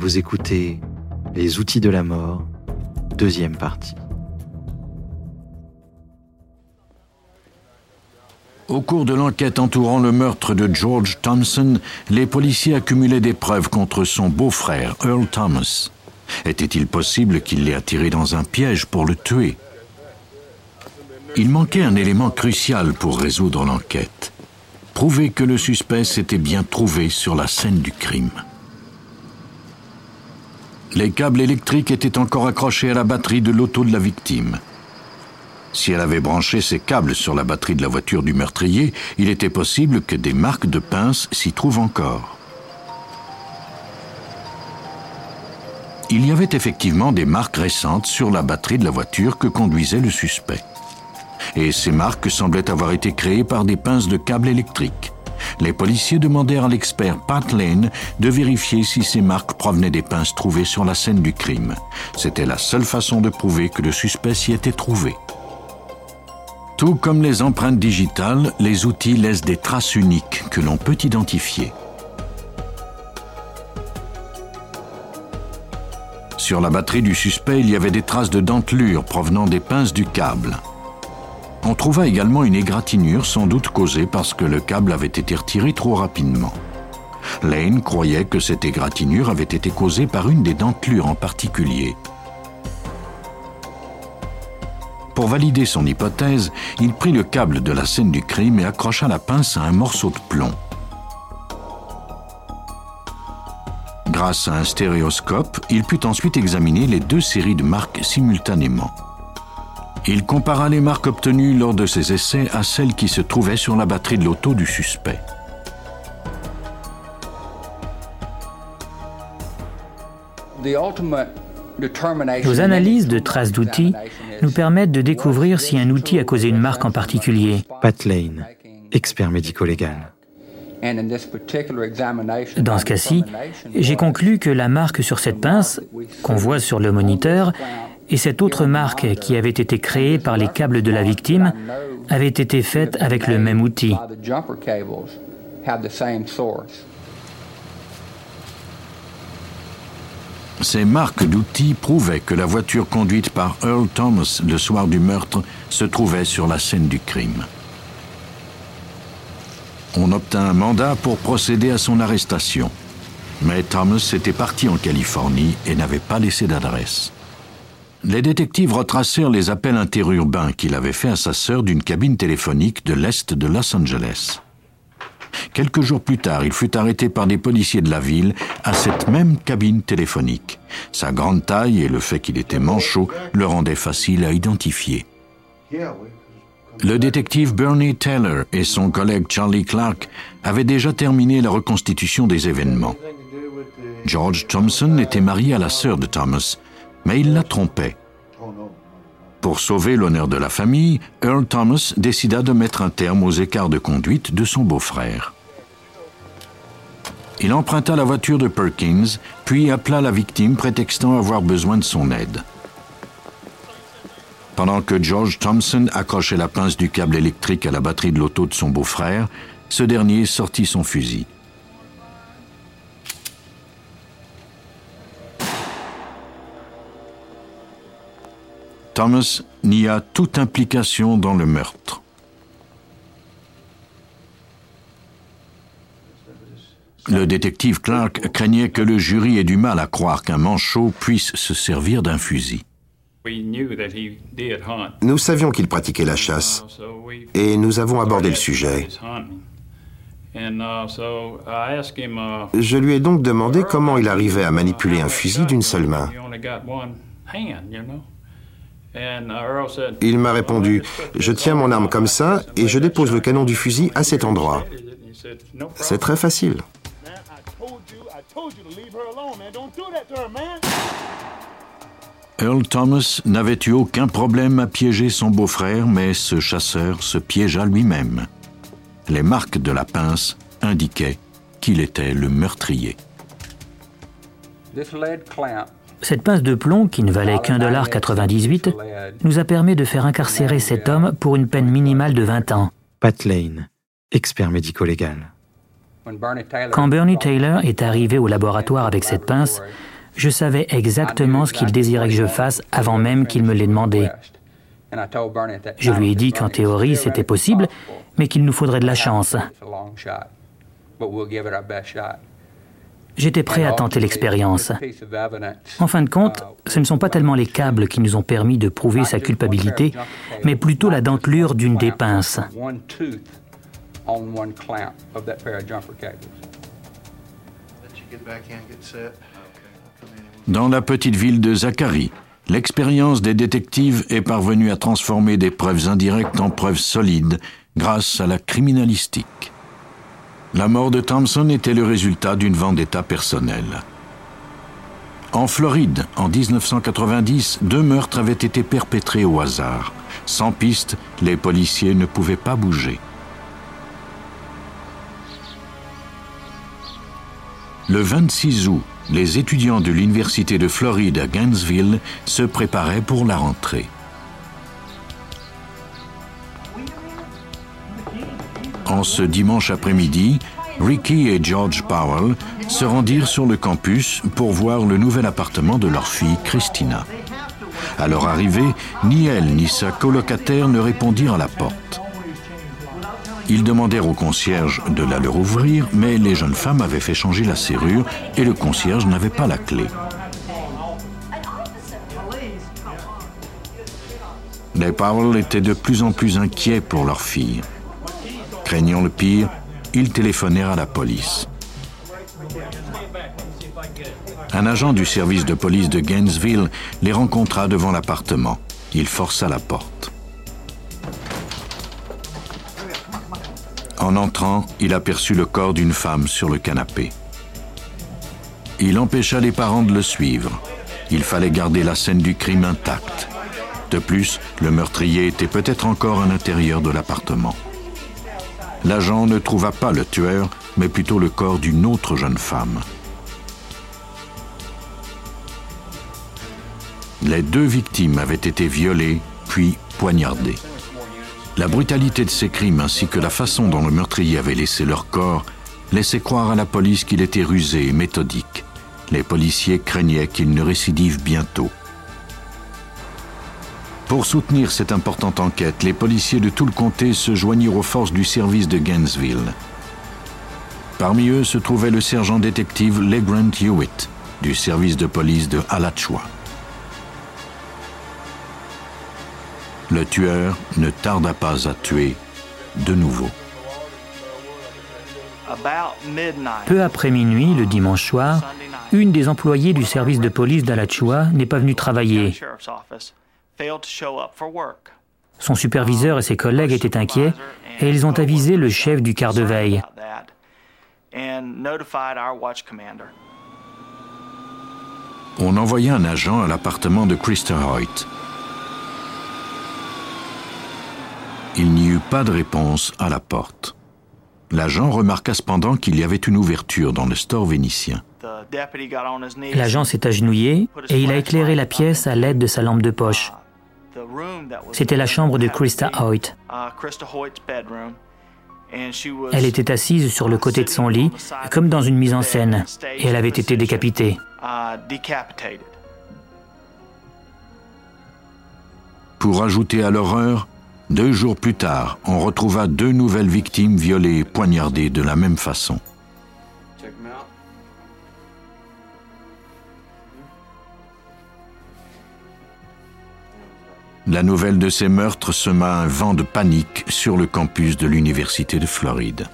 Vous écoutez Les outils de la mort, deuxième partie. Au cours de l'enquête entourant le meurtre de George Thompson, les policiers accumulaient des preuves contre son beau-frère, Earl Thomas. Était-il possible qu'il l'ait attiré dans un piège pour le tuer? Il manquait un élément crucial pour résoudre l'enquête. Prouver que le suspect s'était bien trouvé sur la scène du crime. Les câbles électriques étaient encore accrochés à la batterie de l'auto de la victime. Si elle avait branché ses câbles sur la batterie de la voiture du meurtrier, il était possible que des marques de pince s'y trouvent encore. Il y avait effectivement des marques récentes sur la batterie de la voiture que conduisait le suspect. Et ces marques semblaient avoir été créées par des pinces de câbles électriques. Les policiers demandèrent à l'expert Pat Lane de vérifier si ces marques provenaient des pinces trouvées sur la scène du crime. C'était la seule façon de prouver que le suspect s'y était trouvé. Tout comme les empreintes digitales, les outils laissent des traces uniques que l'on peut identifier. Sur la batterie du suspect, il y avait des traces de dentelure provenant des pinces du câble. On trouva également une égratignure sans doute causée parce que le câble avait été retiré trop rapidement. Lane croyait que cette égratignure avait été causée par une des dentelures en particulier. Pour valider son hypothèse, il prit le câble de la scène du crime et accrocha la pince à un morceau de plomb. Grâce à un stéréoscope, il put ensuite examiner les deux séries de marques simultanément. Il compara les marques obtenues lors de ses essais à celles qui se trouvaient sur la batterie de l'auto du suspect. Nos analyses de traces d'outils nous permettent de découvrir si un outil a causé une marque en particulier. Pat Lane, expert médico-légal. Dans ce cas-ci, j'ai conclu que la marque sur cette pince, qu'on voit sur le moniteur, et cette autre marque qui avait été créée par les câbles de la victime avait été faite avec le même outil. Ces marques d'outils prouvaient que la voiture conduite par Earl Thomas le soir du meurtre se trouvait sur la scène du crime. On obtint un mandat pour procéder à son arrestation. Mais Thomas était parti en Californie et n'avait pas laissé d'adresse. Les détectives retracèrent les appels interurbains qu'il avait faits à sa sœur d'une cabine téléphonique de l'est de Los Angeles. Quelques jours plus tard, il fut arrêté par des policiers de la ville à cette même cabine téléphonique. Sa grande taille et le fait qu'il était manchot le rendaient facile à identifier. Le détective Bernie Taylor et son collègue Charlie Clark avaient déjà terminé la reconstitution des événements. George Thompson était marié à la sœur de Thomas, mais il la trompait. Pour sauver l'honneur de la famille, Earl Thomas décida de mettre un terme aux écarts de conduite de son beau-frère. Il emprunta la voiture de Perkins, puis appela la victime prétextant avoir besoin de son aide. Pendant que George Thompson accrochait la pince du câble électrique à la batterie de l'auto de son beau-frère, ce dernier sortit son fusil. Thomas nia toute implication dans le meurtre. Le détective Clark craignait que le jury ait du mal à croire qu'un manchot puisse se servir d'un fusil. Nous savions qu'il pratiquait la chasse et nous avons abordé le sujet. Je lui ai donc demandé comment il arrivait à manipuler un fusil d'une seule main. Il m'a répondu, je tiens mon arme comme ça et je dépose le canon du fusil à cet endroit. C'est très facile. Earl Thomas n'avait eu aucun problème à piéger son beau-frère, mais ce chasseur se piégea lui-même. Les marques de la pince indiquaient qu'il était le meurtrier. Cette pince de plomb, qui ne valait qu'un dollar 98, nous a permis de faire incarcérer cet homme pour une peine minimale de 20 ans. Pat Lane, expert médico-légal. Quand Bernie Taylor est arrivé au laboratoire avec cette pince, je savais exactement ce qu'il désirait que je fasse avant même qu'il me l'ait demandé. Je lui ai dit qu'en théorie c'était possible, mais qu'il nous faudrait de la chance. J'étais prêt à tenter l'expérience. En fin de compte, ce ne sont pas tellement les câbles qui nous ont permis de prouver sa culpabilité, mais plutôt la dentelure d'une des pinces. Dans la petite ville de Zachary, l'expérience des détectives est parvenue à transformer des preuves indirectes en preuves solides grâce à la criminalistique. La mort de Thompson était le résultat d'une vendetta personnelle. En Floride, en 1990, deux meurtres avaient été perpétrés au hasard. Sans piste, les policiers ne pouvaient pas bouger. Le 26 août, les étudiants de l'Université de Floride à Gainesville se préparaient pour la rentrée. Ce dimanche après-midi, Ricky et George Powell se rendirent sur le campus pour voir le nouvel appartement de leur fille Christina. À leur arrivée, ni elle ni sa colocataire ne répondirent à la porte. Ils demandèrent au concierge de la leur ouvrir, mais les jeunes femmes avaient fait changer la serrure et le concierge n'avait pas la clé. Les Powell étaient de plus en plus inquiets pour leur fille. Craignant le pire, ils téléphonèrent à la police. Un agent du service de police de Gainesville les rencontra devant l'appartement. Il força la porte. En entrant, il aperçut le corps d'une femme sur le canapé. Il empêcha les parents de le suivre. Il fallait garder la scène du crime intacte. De plus, le meurtrier était peut-être encore à l'intérieur de l'appartement l'agent ne trouva pas le tueur, mais plutôt le corps d'une autre jeune femme. Les deux victimes avaient été violées, puis poignardées. La brutalité de ces crimes ainsi que la façon dont le meurtrier avait laissé leur corps laissaient croire à la police qu'il était rusé et méthodique. Les policiers craignaient qu'il ne récidive bientôt. Pour soutenir cette importante enquête, les policiers de tout le comté se joignirent aux forces du service de Gainesville. Parmi eux se trouvait le sergent détective Legrand Hewitt, du service de police de Alachua. Le tueur ne tarda pas à tuer de nouveau. Peu après minuit, le dimanche soir, une des employées du service de police d'Alachua n'est pas venue travailler. Son superviseur et ses collègues étaient inquiets et ils ont avisé le chef du quart de veille. On envoya un agent à l'appartement de Christa Hoyt. Il n'y eut pas de réponse à la porte. L'agent remarqua cependant qu'il y avait une ouverture dans le store vénitien. L'agent s'est agenouillé et il a éclairé la pièce à l'aide de sa lampe de poche. C'était la chambre de Krista Hoyt. Elle était assise sur le côté de son lit, comme dans une mise en scène, et elle avait été décapitée. Pour ajouter à l'horreur, deux jours plus tard, on retrouva deux nouvelles victimes violées et poignardées de la même façon. La nouvelle de ces meurtres sema un vent de panique sur le campus de l'Université de Floride.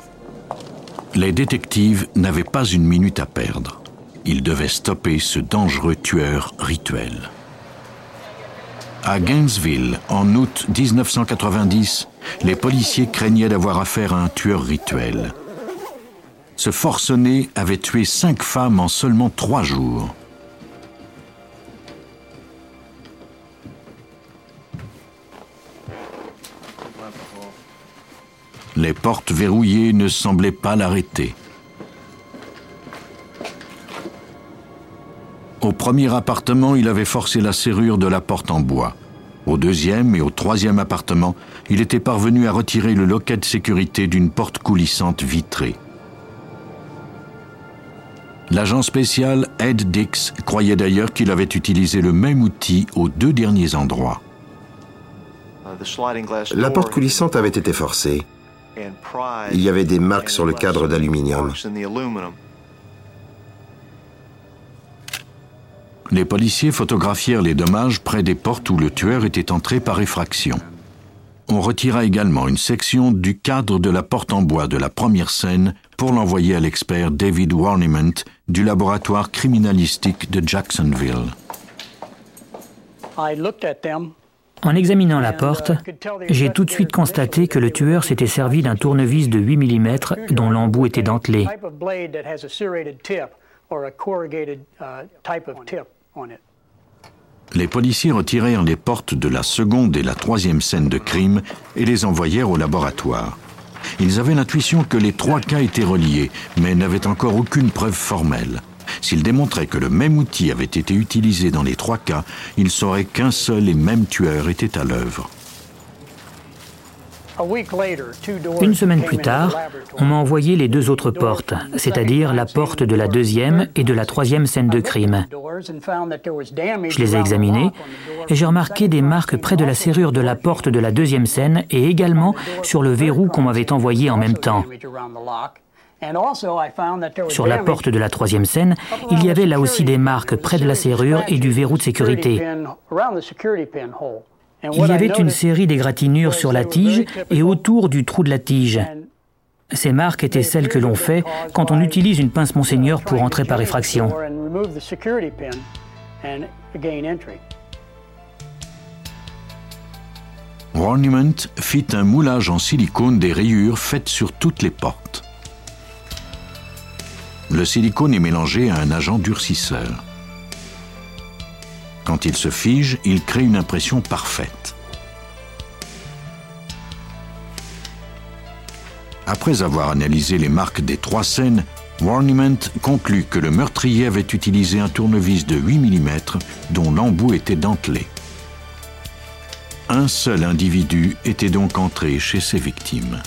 Les détectives n'avaient pas une minute à perdre. Ils devaient stopper ce dangereux tueur rituel. À Gainesville, en août 1990, les policiers craignaient d'avoir affaire à un tueur rituel. Ce forcené avait tué cinq femmes en seulement trois jours. Les portes verrouillées ne semblaient pas l'arrêter. Au premier appartement, il avait forcé la serrure de la porte en bois. Au deuxième et au troisième appartement, il était parvenu à retirer le loquet de sécurité d'une porte coulissante vitrée. L'agent spécial Ed Dix croyait d'ailleurs qu'il avait utilisé le même outil aux deux derniers endroits. La porte coulissante avait été forcée. Il y avait des marques sur le cadre d'aluminium. Les policiers photographièrent les dommages près des portes où le tueur était entré par effraction. On retira également une section du cadre de la porte en bois de la première scène pour l'envoyer à l'expert David Warniment du laboratoire criminalistique de Jacksonville. En examinant la porte, j'ai tout de suite constaté que le tueur s'était servi d'un tournevis de 8 mm dont l'embout était dentelé. Les policiers retirèrent les portes de la seconde et la troisième scène de crime et les envoyèrent au laboratoire. Ils avaient l'intuition que les trois cas étaient reliés, mais n'avaient encore aucune preuve formelle. S'ils démontraient que le même outil avait été utilisé dans les trois cas, ils sauraient qu'un seul et même tueur était à l'œuvre. Une semaine plus tard, on m'a envoyé les deux autres portes, c'est-à-dire la porte de la deuxième et de la troisième scène de crime. Je les ai examinées et j'ai remarqué des marques près de la serrure de la porte de la deuxième scène et également sur le verrou qu'on m'avait envoyé en même temps. Sur la porte de la troisième scène, il y avait là aussi des marques près de la serrure et du verrou de sécurité. Il y avait une série d'égratignures sur la tige et autour du trou de la tige. Ces marques étaient celles que l'on fait quand on utilise une pince Monseigneur pour entrer par effraction. Ornament fit un moulage en silicone des rayures faites sur toutes les portes. Le silicone est mélangé à un agent durcisseur. Quand il se fige, il crée une impression parfaite. Après avoir analysé les marques des trois scènes, Warniment conclut que le meurtrier avait utilisé un tournevis de 8 mm dont l'embout était dentelé. Un seul individu était donc entré chez ses victimes.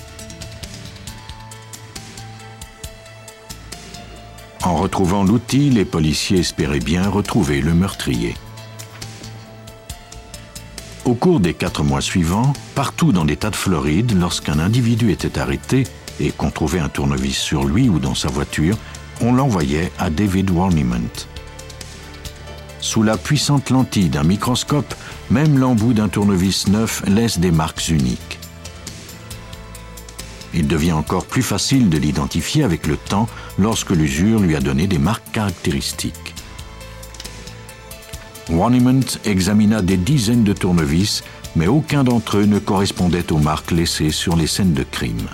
En retrouvant l'outil, les policiers espéraient bien retrouver le meurtrier. Au cours des quatre mois suivants, partout dans l'État de Floride, lorsqu'un individu était arrêté et qu'on trouvait un tournevis sur lui ou dans sa voiture, on l'envoyait à David Warniment. Sous la puissante lentille d'un microscope, même l'embout d'un tournevis neuf laisse des marques uniques. Il devient encore plus facile de l'identifier avec le temps lorsque l'usure lui a donné des marques caractéristiques. Warniment examina des dizaines de tournevis, mais aucun d'entre eux ne correspondait aux marques laissées sur les scènes de crime.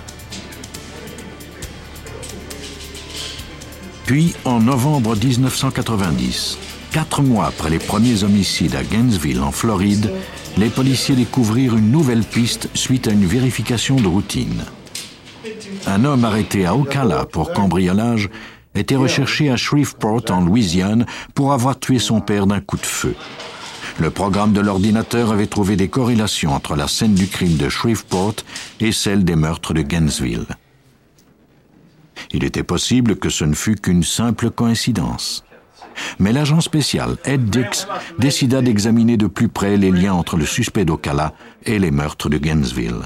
Puis, en novembre 1990, quatre mois après les premiers homicides à Gainesville, en Floride, les policiers découvrirent une nouvelle piste suite à une vérification de routine. Un homme arrêté à Ocala pour cambriolage était recherché à Shreveport, en Louisiane, pour avoir tué son père d'un coup de feu. Le programme de l'ordinateur avait trouvé des corrélations entre la scène du crime de Shreveport et celle des meurtres de Gainesville. Il était possible que ce ne fût qu'une simple coïncidence. Mais l'agent spécial Ed Dix décida d'examiner de plus près les liens entre le suspect d'Ocala et les meurtres de Gainesville.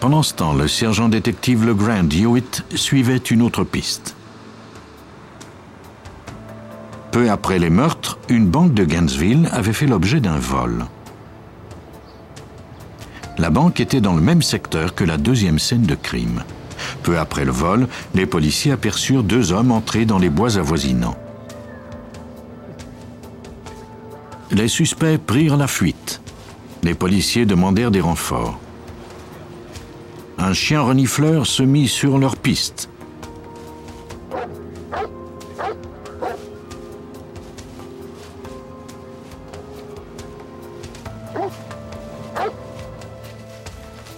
Pendant ce temps, le sergent détective LeGrand Hewitt suivait une autre piste. Peu après les meurtres, une banque de Gainesville avait fait l'objet d'un vol. La banque était dans le même secteur que la deuxième scène de crime. Peu après le vol, les policiers aperçurent deux hommes entrer dans les bois avoisinants. Les suspects prirent la fuite. Les policiers demandèrent des renforts un chien renifleur se mit sur leur piste.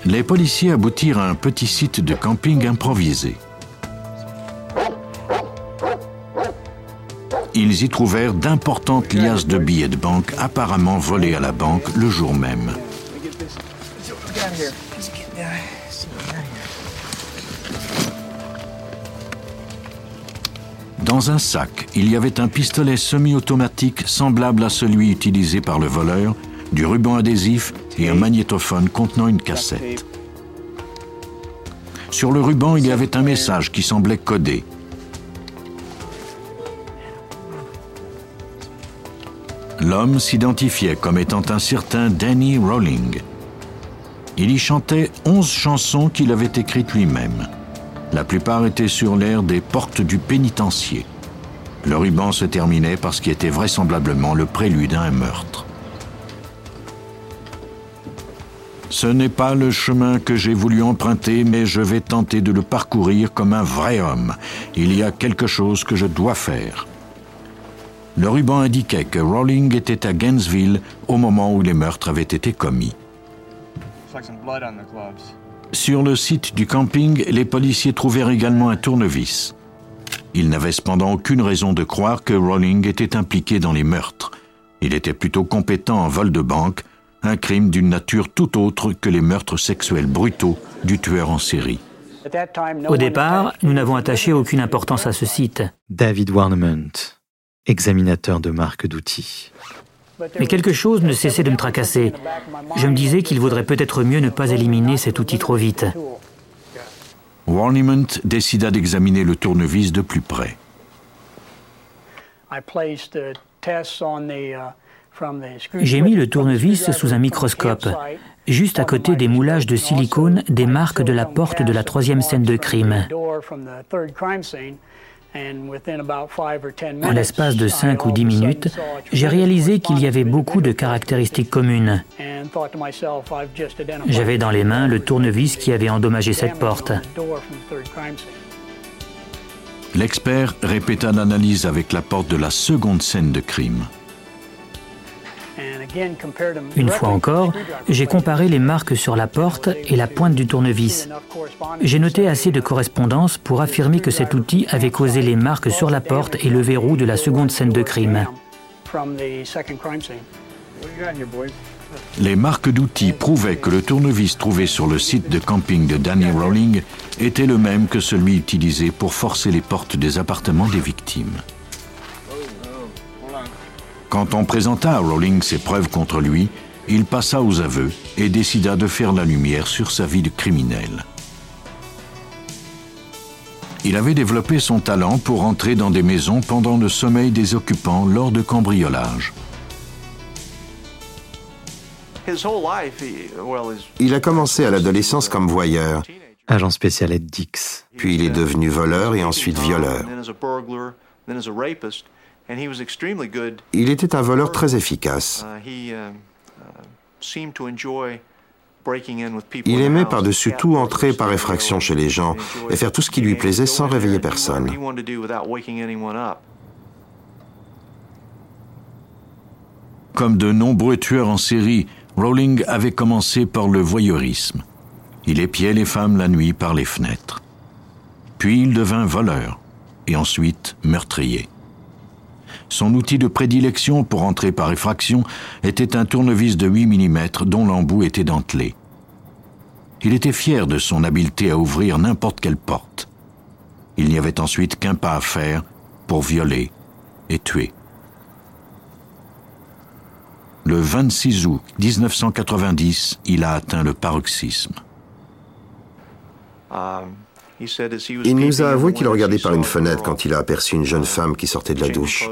Les policiers aboutirent à un petit site de camping improvisé. Ils y trouvèrent d'importantes liasses de billets de banque apparemment volés à la banque le jour même. Dans un sac, il y avait un pistolet semi-automatique semblable à celui utilisé par le voleur, du ruban adhésif et un magnétophone contenant une cassette. Sur le ruban, il y avait un message qui semblait codé. L'homme s'identifiait comme étant un certain Danny Rowling. Il y chantait onze chansons qu'il avait écrites lui-même. La plupart étaient sur l'air des portes du pénitencier. Le ruban se terminait par ce qui était vraisemblablement le prélude à un meurtre. Ce n'est pas le chemin que j'ai voulu emprunter, mais je vais tenter de le parcourir comme un vrai homme. Il y a quelque chose que je dois faire. Le ruban indiquait que Rowling était à Gainesville au moment où les meurtres avaient été commis. Sur le site du camping, les policiers trouvèrent également un tournevis. Ils n'avaient cependant aucune raison de croire que Rowling était impliqué dans les meurtres. Il était plutôt compétent en vol de banque, un crime d'une nature tout autre que les meurtres sexuels brutaux du tueur en série. Au départ, nous n'avons attaché aucune importance à ce site. David Warnement, examinateur de marque d'outils. Mais quelque chose ne cessait de me tracasser. Je me disais qu'il vaudrait peut-être mieux ne pas éliminer cet outil trop vite. Warniment décida d'examiner le tournevis de plus près. J'ai mis le tournevis sous un microscope, juste à côté des moulages de silicone des marques de la porte de la troisième scène de crime. En l'espace de 5 ou 10 minutes, j'ai réalisé qu'il y avait beaucoup de caractéristiques communes. J'avais dans les mains le tournevis qui avait endommagé cette porte. L'expert répéta l'analyse avec la porte de la seconde scène de crime. Une fois encore, j'ai comparé les marques sur la porte et la pointe du tournevis. J'ai noté assez de correspondance pour affirmer que cet outil avait causé les marques sur la porte et le verrou de la seconde scène de crime. Les marques d'outils prouvaient que le tournevis trouvé sur le site de camping de Danny Rowling était le même que celui utilisé pour forcer les portes des appartements des victimes. Quand on présenta à Rowling ses preuves contre lui, il passa aux aveux et décida de faire la lumière sur sa vie de criminel. Il avait développé son talent pour entrer dans des maisons pendant le sommeil des occupants lors de cambriolages. Il a commencé à l'adolescence comme voyeur, Agent spécial Ed Dix. puis il est devenu voleur et ensuite violeur. Il était un voleur très efficace. Il aimait par-dessus tout entrer par effraction chez les gens et faire tout ce qui lui plaisait sans réveiller personne. Comme de nombreux tueurs en série, Rowling avait commencé par le voyeurisme. Il épiait les femmes la nuit par les fenêtres. Puis il devint voleur et ensuite meurtrier. Son outil de prédilection pour entrer par effraction était un tournevis de 8 mm dont l'embout était dentelé. Il était fier de son habileté à ouvrir n'importe quelle porte. Il n'y avait ensuite qu'un pas à faire pour violer et tuer. Le 26 août 1990, il a atteint le paroxysme. Il nous a avoué qu'il regardait par une fenêtre quand il a aperçu une jeune femme qui sortait de la douche.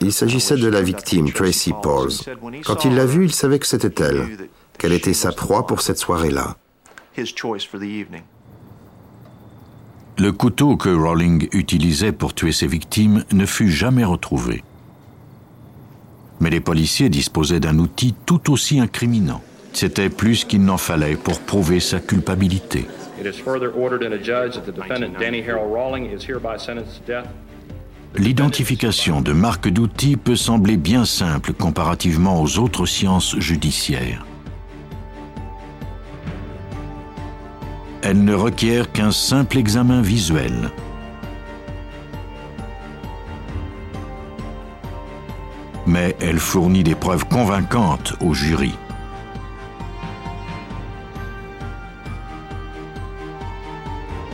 Il s'agissait de la victime, Tracy Pauls. Quand il l'a vue, il savait que c'était elle, qu'elle était sa proie pour cette soirée-là. Le couteau que Rowling utilisait pour tuer ses victimes ne fut jamais retrouvé. Mais les policiers disposaient d'un outil tout aussi incriminant. C'était plus qu'il n'en fallait pour prouver sa culpabilité. L'identification de marques d'outils peut sembler bien simple comparativement aux autres sciences judiciaires. Elle ne requiert qu'un simple examen visuel. Mais elle fournit des preuves convaincantes au jury.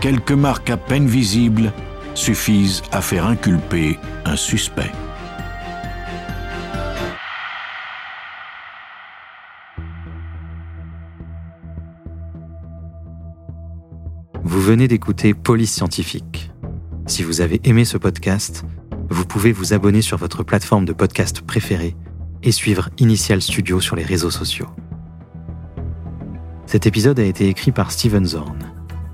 Quelques marques à peine visibles suffisent à faire inculper un suspect. Vous venez d'écouter Police Scientifique. Si vous avez aimé ce podcast, vous pouvez vous abonner sur votre plateforme de podcast préférée et suivre Initial Studio sur les réseaux sociaux. Cet épisode a été écrit par Steven Zorn.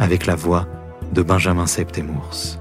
avec la voix de Benjamin Septemours.